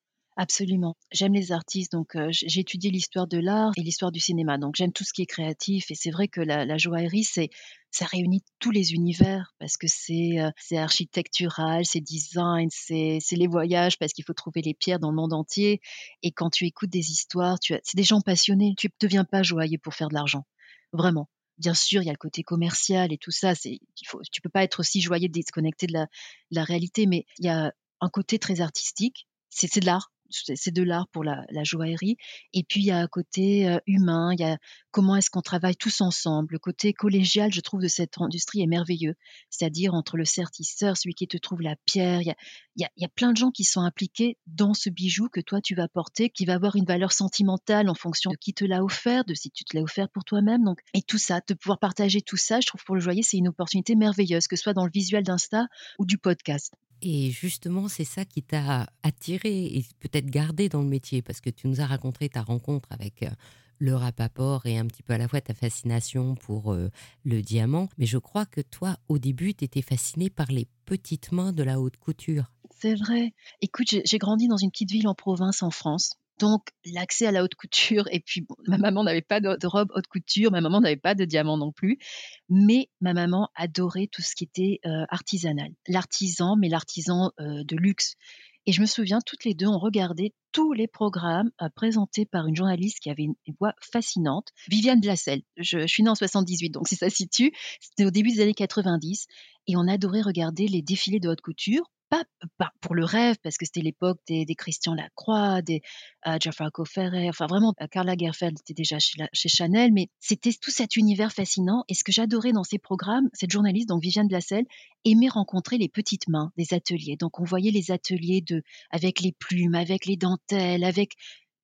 Absolument. J'aime les artistes, donc j'ai étudié l'histoire de l'art et l'histoire du cinéma. Donc j'aime tout ce qui est créatif et c'est vrai que la, joaillerie, c'est ça réunit tous les univers parce que c'est c'est architectural, c'est design, c'est les voyages parce qu'il faut trouver les pierres dans le monde entier. Et quand tu écoutes des histoires, tu c'est des gens passionnés. Tu ne deviens pas joaillier pour faire de l'argent, vraiment. Bien sûr, il y a le côté commercial et tout ça. C'est, il tu peux pas être aussi joyeux déconnecté de la, de la réalité, mais il y a un côté très artistique. C'est de l'art, c'est de l'art pour la, joaillerie. Et puis il y a un côté euh, humain, il y a comment est-ce qu'on travaille tous ensemble. Le côté collégial, je trouve, de cette industrie est merveilleux. C'est-à-dire entre le sertisseur, celui qui te trouve la pierre, il y, a, il, y a, plein de gens qui sont impliqués dans ce bijou que toi tu vas porter, qui va avoir une valeur sentimentale en fonction de qui te l'a offert, de si tu te l'as offert pour toi-même. Donc, et tout ça, de pouvoir partager tout ça, je trouve pour le joaillier, c'est une opportunité merveilleuse, que ce soit dans le visuel d'Insta ou du podcast. Et justement, c'est ça qui t'a attiré et peut-être gardé dans le métier, parce que tu nous as raconté ta rencontre avec euh, le Rapaport et un petit peu à la fois ta fascination pour euh, le diamant. Mais je crois que toi, au début, tu étais fascinée par les petites mains de la haute couture. C'est vrai. Écoute, j'ai grandi dans une petite ville en province en France. Donc, l'accès à la haute couture, et puis ma maman n'avait pas de, robe haute couture, ma maman n'avait pas de diamants non plus, mais ma maman adorait tout ce qui était euh, artisanal. L'artisan, mais l'artisan euh, de luxe. Et je me souviens, toutes les deux, on regardait tous les programmes euh, présentés par une journaliste qui avait une, voix fascinante, Viviane Blassel. Je, je, suis née en 78, donc si ça situe, c'était au début des années 90. Et on adorait regarder les défilés de haute couture pas, pour le rêve, parce que c'était l'époque des, Christian Lacroix, des uh, Gianfranco Ferrer, enfin vraiment, euh, Carla Gerfeld était déjà chez, Chanel, mais c'était tout cet univers fascinant. Et ce que j'adorais dans ces programmes, cette journaliste, donc Viviane Blassel, aimait rencontrer les petites mains des ateliers. Donc on voyait les ateliers de, avec les plumes, avec les dentelles, avec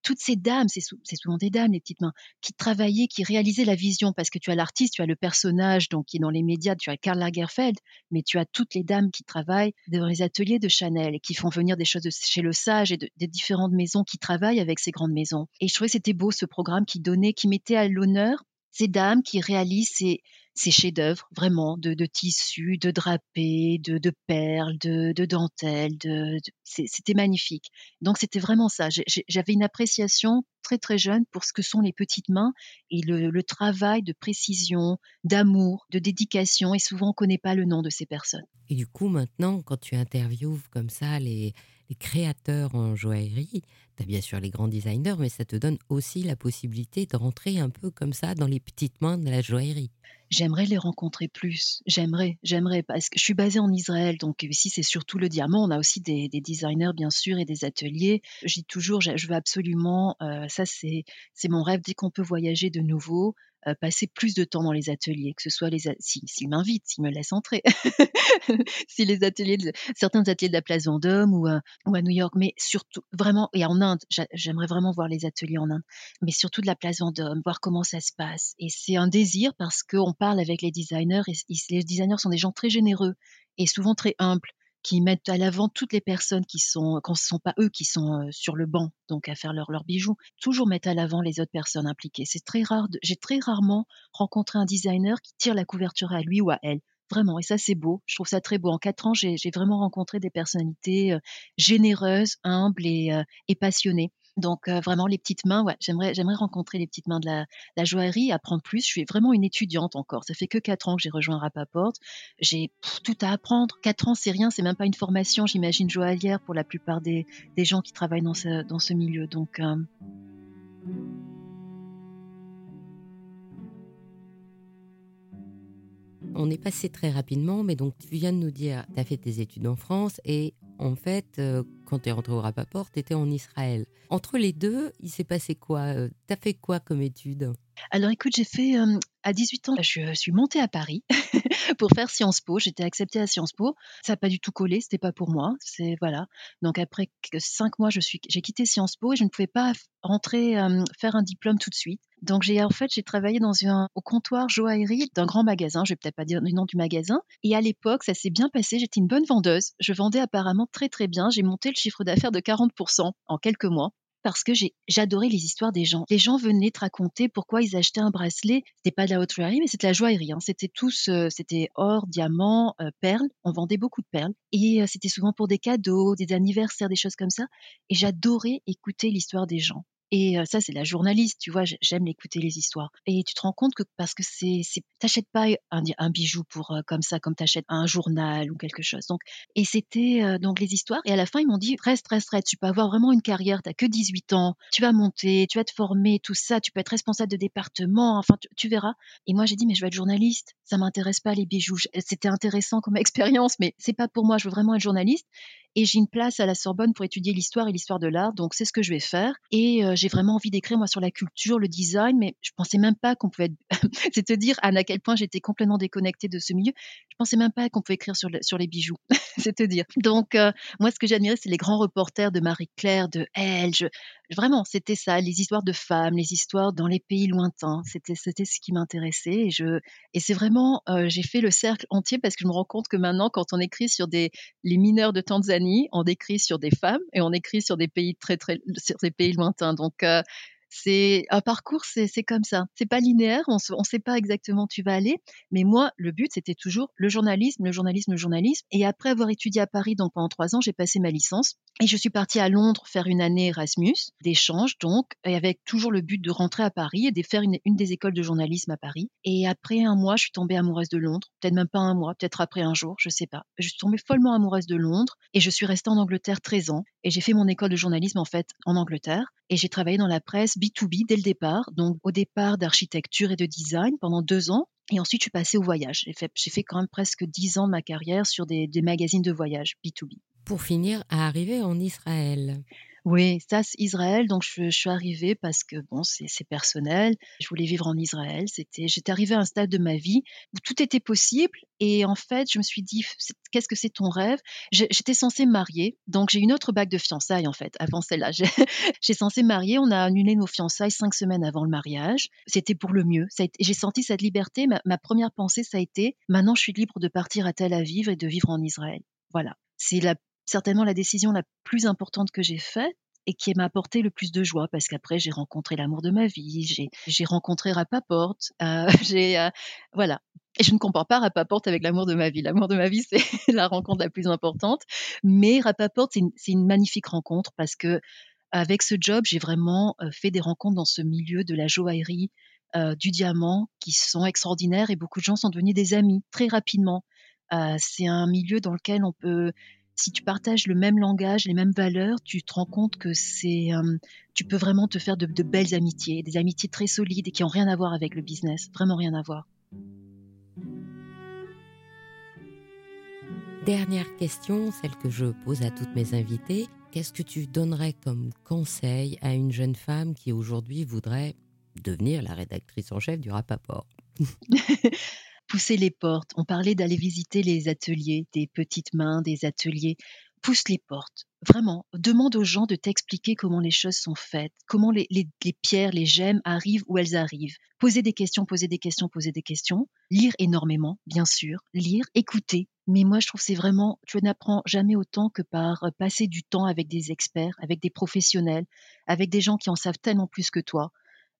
toutes ces dames, c'est souvent des dames, les petites mains, qui travaillaient, qui réalisaient la vision, parce que tu as l'artiste, tu as le personnage, donc qui est dans les médias, tu as Karl Lagerfeld, mais tu as toutes les dames qui travaillent dans les ateliers de Chanel et qui font venir des choses de chez Le Sage et de, des différentes maisons qui travaillent avec ces grandes maisons. Et je trouvais que c'était beau ce programme qui donnait, qui mettait à l'honneur ces dames qui réalisent ces, ces chefs-d'œuvre, vraiment, de, tissus, de drapés, de, perles, de, de dentelles. De, c'était magnifique. Donc, c'était vraiment ça. J'avais une appréciation très, très jeune pour ce que sont les petites mains et le, le travail de précision, d'amour, de dédication. Et souvent, on ne connaît pas le nom de ces personnes. Et du coup, maintenant, quand tu interviews comme ça les, les créateurs en joaillerie, tu as bien sûr les grands designers, mais ça te donne aussi la possibilité de rentrer un peu comme ça dans les petites mains de la joaillerie j'aimerais les rencontrer plus. J'aimerais, j'aimerais, parce que je suis basée en Israël, donc ici c'est surtout le diamant. On a aussi des, designers, bien sûr, et des ateliers. Je dis toujours, je, veux absolument, euh, ça c'est, c'est mon rêve, dès qu'on peut voyager de nouveau, euh, passer plus de temps dans les ateliers, que ce soit les s'ils si, m'invitent, s'ils me laissent entrer, si les ateliers, certains ateliers de la place Vendôme ou, euh, ou à New York, mais surtout vraiment et en Inde, j'aimerais vraiment voir les ateliers en Inde, mais surtout de la place Vendôme, voir comment ça se passe. Et c'est un désir parce qu'on parle avec les designers et les designers sont des gens très généreux et souvent très humbles qui mettent à l'avant toutes les personnes qui sont, quand ce ne sont pas eux qui sont euh, sur le banc, donc à faire leurs leur bijoux, toujours mettre à l'avant les autres personnes impliquées. C'est très rare. J'ai très rarement rencontré un designer qui tire la couverture à lui ou à elle. Vraiment, et ça c'est beau. Je trouve ça très beau. En quatre ans, j'ai vraiment rencontré des personnalités euh, généreuses, humbles et, euh, et passionnées. Donc heu, vraiment les petites mains, j'aimerais j'aimerais rencontrer les petites mains de la joaillerie, apprendre plus. Je suis vraiment une étudiante encore. Ça fait que 4 ans que j'ai rejoint Rapaport. J'ai tout à apprendre. 4 ans, c'est rien, c'est même pas une formation, j'imagine, joaillière pour la plupart des gens qui travaillent dans ce milieu. Donc heu On est passé très rapidement, mais donc tu viens de nous dire, tu as fait tes études en France et en fait, euh, quand tu es rentré au Rapaport, tu étais en Israël. Entre les deux, il s'est passé quoi? Euh, Tu as fait quoi comme études Alors écoute, j'ai fait à 18 ans, je suis montée à Paris pour faire Sciences Po. J'étais acceptée à Sciences Po. Ça n'a pas du tout collé, c'était pas pour moi. C'est voilà. Donc après cinq mois, je suis, j'ai quitté Sciences Po et je ne pouvais pas rentrer faire un diplôme tout de suite. Donc j'ai en fait j'ai travaillé dans un au comptoir joaillerie d'un grand magasin. Je vais peut-être pas dire le nom du magasin. Et à l'époque, ça s'est bien passé. J'étais une bonne vendeuse. Je vendais apparemment très très bien. J'ai monté le chiffre d'affaires de 40% en quelques mois parce que j'adorais les histoires des gens. Les gens venaient te raconter pourquoi ils achetaient un bracelet. C'était pas de la haute joaillerie, mais c'était la joaillerie. Hein. C'était tous, euh, c'était or, diamants, euh, perles. On vendait beaucoup de perles. Et euh, c'était souvent pour des cadeaux, des anniversaires, des choses comme ça. Et j'adorais écouter l'histoire des gens. Et ça, c'est la journaliste, tu vois, j'aime écouter les histoires. Et tu te rends compte que parce que c'est, t'achètes pas un, bijou pour comme ça, comme t'achètes un journal ou quelque chose. Donc, et c'était donc les histoires. Et à la fin, ils m'ont dit reste, reste, reste. Tu peux avoir vraiment une carrière. T'as que 18 ans. Tu vas monter, tu vas te former, tout ça. Tu peux être responsable de département. Enfin, tu, verras. Et moi, j'ai dit mais je veux être journaliste. Ça m'intéresse pas les bijoux. C'était intéressant comme expérience, mais c'est pas pour moi. Je veux vraiment être journaliste et j'ai une place à la Sorbonne pour étudier l'histoire et l'histoire de l'art, donc c'est ce que je vais faire. Et euh, j'ai vraiment envie d'écrire moi sur la culture, le design, mais je pensais même pas qu'on pouvait être. c'est te dire Anne à quel point j'étais complètement déconnectée de ce milieu. Je pensais même pas qu'on pouvait écrire sur, sur les bijoux. c'est te dire. Donc euh, moi ce que j'admirais c'est les grands reporters de Marie Claire, de Elle. Vraiment c'était ça, les histoires de femmes, les histoires dans les pays lointains. C'était c'était ce qui m'intéressait et je et c'est vraiment euh, j'ai fait le cercle entier parce que je me rends compte que maintenant quand on écrit sur des les mineurs de Tanzanie on écrit sur des femmes et on écrit sur des pays très très sur des pays lointains. Donc euh, c'est un parcours, c'est comme ça. C'est pas linéaire, on ne sait pas exactement où tu vas aller. Mais moi, le but, c'était toujours le journalisme, le journalisme, le journalisme. Et après avoir étudié à Paris, donc pendant trois ans, j'ai passé ma licence. Et je suis partie à Londres faire une année Erasmus, d'échange, donc, et avec toujours le but de rentrer à Paris et de faire une, des écoles de journalisme à Paris. Et après un mois, je suis tombée amoureuse de Londres. Peut-être même pas un mois, peut-être après un jour, je sais pas. Je suis tombée follement amoureuse de Londres et je suis restée en Angleterre 13 ans. Et j'ai fait mon école de journalisme, en fait, en Angleterre. Et j'ai travaillé dans la presse B2B dès le départ. Donc, au départ d'architecture et de design pendant deux ans. Et ensuite, je suis passée au voyage. J'ai fait, quand même presque dix ans de ma carrière sur des, des magazines de voyage B2B. Pour finir, à arriver en Israël. Oui, ça, c'est Israël. Donc, je, suis arrivée parce que, bon, c'est personnel. Je voulais vivre en Israël. C'était, j'étais arrivée à un stade de ma vie où tout était possible. Et en fait, je me suis dit, qu'est-ce que c'est ton rêve? J'étais censée me marier. Donc, j'ai une autre bague de fiançailles, en fait, avant celle-là. J'ai censé me marier. On a annulé nos fiançailles cinq semaines avant le mariage. C'était pour le mieux. J'ai senti cette liberté. Ma, ma première pensée, ça a été, maintenant, je suis libre de partir à Tel Aviv et de vivre en Israël. Voilà. C'est la certainement la décision la plus importante que j'ai faite et qui m'a apporté le plus de joie parce qu'après j'ai rencontré l'amour de ma vie, j'ai rencontré Rapaport, euh, j'ai euh, voilà. Et je ne compare pas Rapaport avec l'amour de ma vie. L'amour de ma vie, c'est la rencontre la plus importante. Mais Rapaport, c'est une, magnifique rencontre parce que avec ce job, j'ai vraiment euh, fait des rencontres dans ce milieu de la joaillerie, du diamant, qui sont extraordinaires et beaucoup de gens sont devenus des amis très rapidement. C'est un milieu dans lequel on peut si tu partages le même langage, les mêmes valeurs, tu te rends compte que c'est, euh, tu peux vraiment te faire de, belles amitiés, des amitiés très solides et qui n'ont rien à voir avec le business, vraiment rien à voir. Dernière question, celle que je pose à toutes mes invitées. Qu'est-ce que tu donnerais comme conseil à une jeune femme qui aujourd'hui voudrait devenir la rédactrice en chef du Rapaport pousser les portes. On parlait d'aller visiter les ateliers, des petites mains, des ateliers. Pousse les portes. Vraiment, demande aux gens de t'expliquer comment les choses sont faites, comment les, pierres, les gemmes arrivent où elles arrivent. Poser des questions, poser des questions, poser des questions. Lire énormément, bien sûr. Lire, écouter. Mais moi, je trouve c'est vraiment, tu n'apprends jamais autant que par passer du temps avec des experts, avec des professionnels, avec des gens qui en savent tellement plus que toi.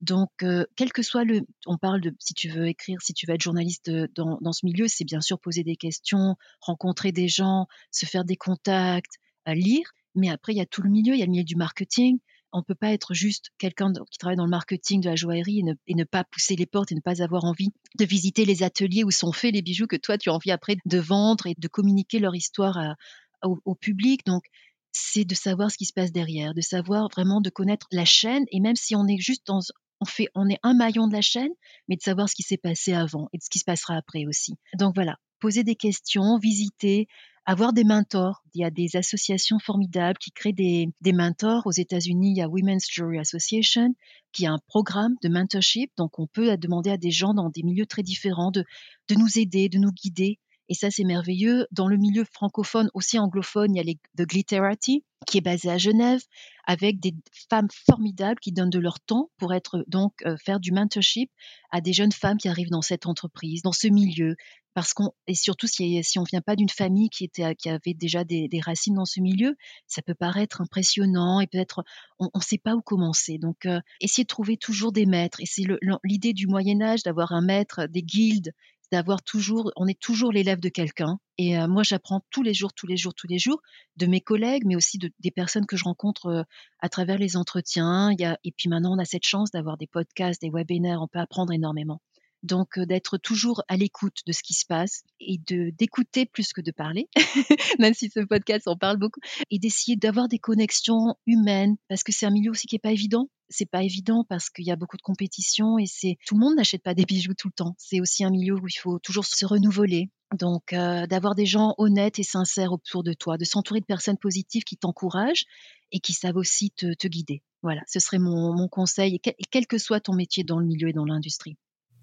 Donc, quel que soit le, on parle de si tu veux écrire, si tu veux être journaliste dans, ce milieu, c'est bien sûr poser des questions, rencontrer des gens, se faire des contacts, lire. Mais après, il y a tout le milieu, il y a le milieu du marketing. On peut pas être juste quelqu'un qui travaille dans le marketing de la joaillerie et ne, pas pousser les portes et ne pas avoir envie de visiter les ateliers où sont faits les bijoux que toi tu as envie après de vendre et de communiquer leur histoire au, public. Donc c'est de savoir ce qui se passe derrière, de savoir vraiment de connaître la chaîne et même si on est juste dans on fait on est un maillon de la chaîne, mais de savoir ce qui s'est passé avant et de ce qui se passera après aussi. Donc voilà, poser des questions, visiter, avoir des mentors. Il y a des associations formidables qui créent des, mentors. Aux États-Unis, il y a Women's Jury Association qui a un programme de mentorship. Donc, on peut demander à des gens dans des milieux très différents de, de nous aider, de nous guider. Et ça, c'est merveilleux. Dans le milieu francophone, aussi anglophone, il y a The Glitterati, qui est basé à Genève, avec des femmes formidables qui donnent de leur temps pour être donc euh, faire du mentorship à des jeunes femmes qui arrivent dans cette entreprise, dans ce milieu, parce qu'on et surtout si, si on vient pas d'une famille qui était qui avait déjà des, des, racines dans ce milieu, ça peut paraître impressionnant et peut-être on ne sait pas où commencer. Donc euh, essayer de trouver toujours des maîtres et c'est l'idée du Moyen Âge d'avoir un maître, des guildes d'avoir toujours, on est toujours l'élève de quelqu'un. Et euh, moi, j'apprends tous les jours, tous les jours, tous les jours de mes collègues, mais aussi de, des personnes que je rencontre euh, à travers les entretiens. Et puis maintenant, on a cette chance d'avoir des podcasts, des webinaires, on peut apprendre énormément. Donc euh, d'être toujours à l'écoute de ce qui se passe et de d'écouter plus que de parler, même si ce podcast en parle beaucoup, et d'essayer d'avoir des connexions humaines parce que c'est un milieu aussi qui est pas évident c'est pas évident parce qu'il y a beaucoup de compétition et c'est tout le monde n'achète pas des bijoux tout le temps. C'est aussi un milieu où il faut toujours se renouveler. Donc euh, d'avoir des gens honnêtes et sincères autour de toi, de s'entourer de personnes positives qui t'encouragent et qui savent aussi te, guider. Voilà, ce serait mon, conseil, quel que soit ton métier dans le milieu et dans l'industrie.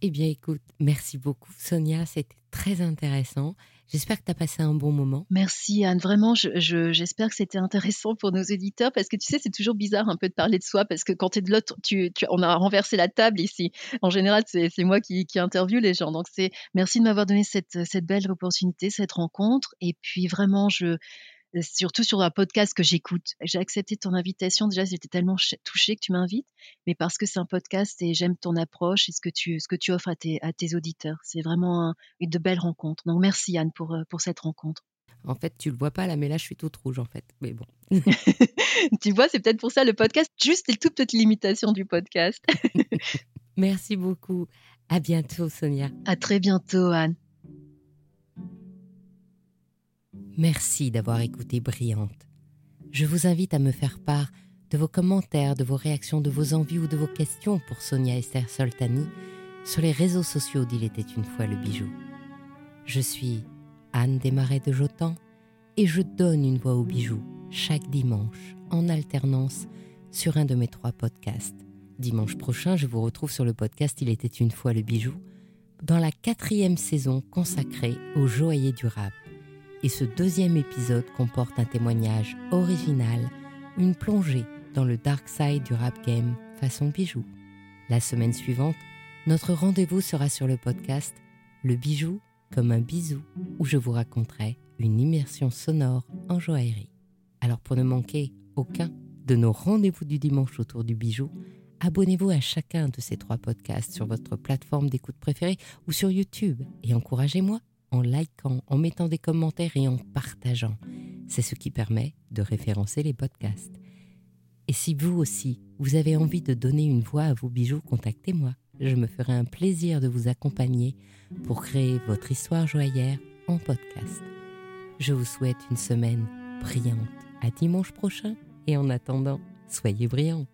Eh bien, écoute, merci beaucoup, Sonia. C'était très intéressant. J'espère que tu as passé un bon moment. Merci, Anne. Vraiment, j'espère que c'était intéressant pour nos éditeurs parce que tu sais, c'est toujours bizarre un peu de parler de soi parce que quand tu es de l'autre, tu, on a renversé la table ici. En général, c'est moi qui, qui interviewe les gens. Donc, c'est merci de m'avoir donné cette belle opportunité, cette rencontre. Et puis, vraiment, je surtout sur un podcast que j'écoute. J'ai accepté ton invitation. Déjà, j'étais tellement touchée que tu m'invites, mais parce que c'est un podcast et j'aime ton approche et ce que tu, ce que tu offres à tes, à tes auditeurs. C'est vraiment une de belles rencontres. Donc, merci Anne pour, euh, pour cette rencontre. En fait, tu le vois pas là, mais là, je suis toute rouge en fait. Mais bon. tu vois, c'est peut-être pour ça le podcast. Juste une toute petite limitation du podcast. merci beaucoup. À bientôt, Sonia. À très bientôt, Anne. Merci d'avoir écouté Brillante. Je vous invite à me faire part de vos commentaires, de vos réactions, de vos envies ou de vos questions pour Sonia Esther Soltani sur les réseaux sociaux d'Il était une fois le bijou. Je suis Anne Desmarais de Jotan et je donne une voix au bijou chaque dimanche en alternance sur un de mes trois podcasts. Dimanche prochain, je vous retrouve sur le podcast Il était une fois le bijou dans la quatrième saison consacrée au joaillier durable et ce deuxième épisode comporte un témoignage original, une plongée dans le dark side du rap game façon bijou. La semaine suivante, notre rendez-vous sera sur le podcast Le bijou comme un bisou où je vous raconterai une immersion sonore en joaillerie. Alors pour ne manquer aucun de nos rendez-vous du dimanche autour du bijou, abonnez-vous à chacun de ces trois podcasts sur votre plateforme d'écoute préférée ou sur YouTube et encouragez-moi en likant, en mettant des commentaires et en partageant. C'est ce qui permet de référencer les podcasts. Et si vous aussi, vous avez envie de donner une voix à vos bijoux, contactez-moi. Je me ferai un plaisir de vous accompagner pour créer votre histoire joyeuse en podcast. Je vous souhaite une semaine brillante. À dimanche prochain et en attendant, soyez brillante.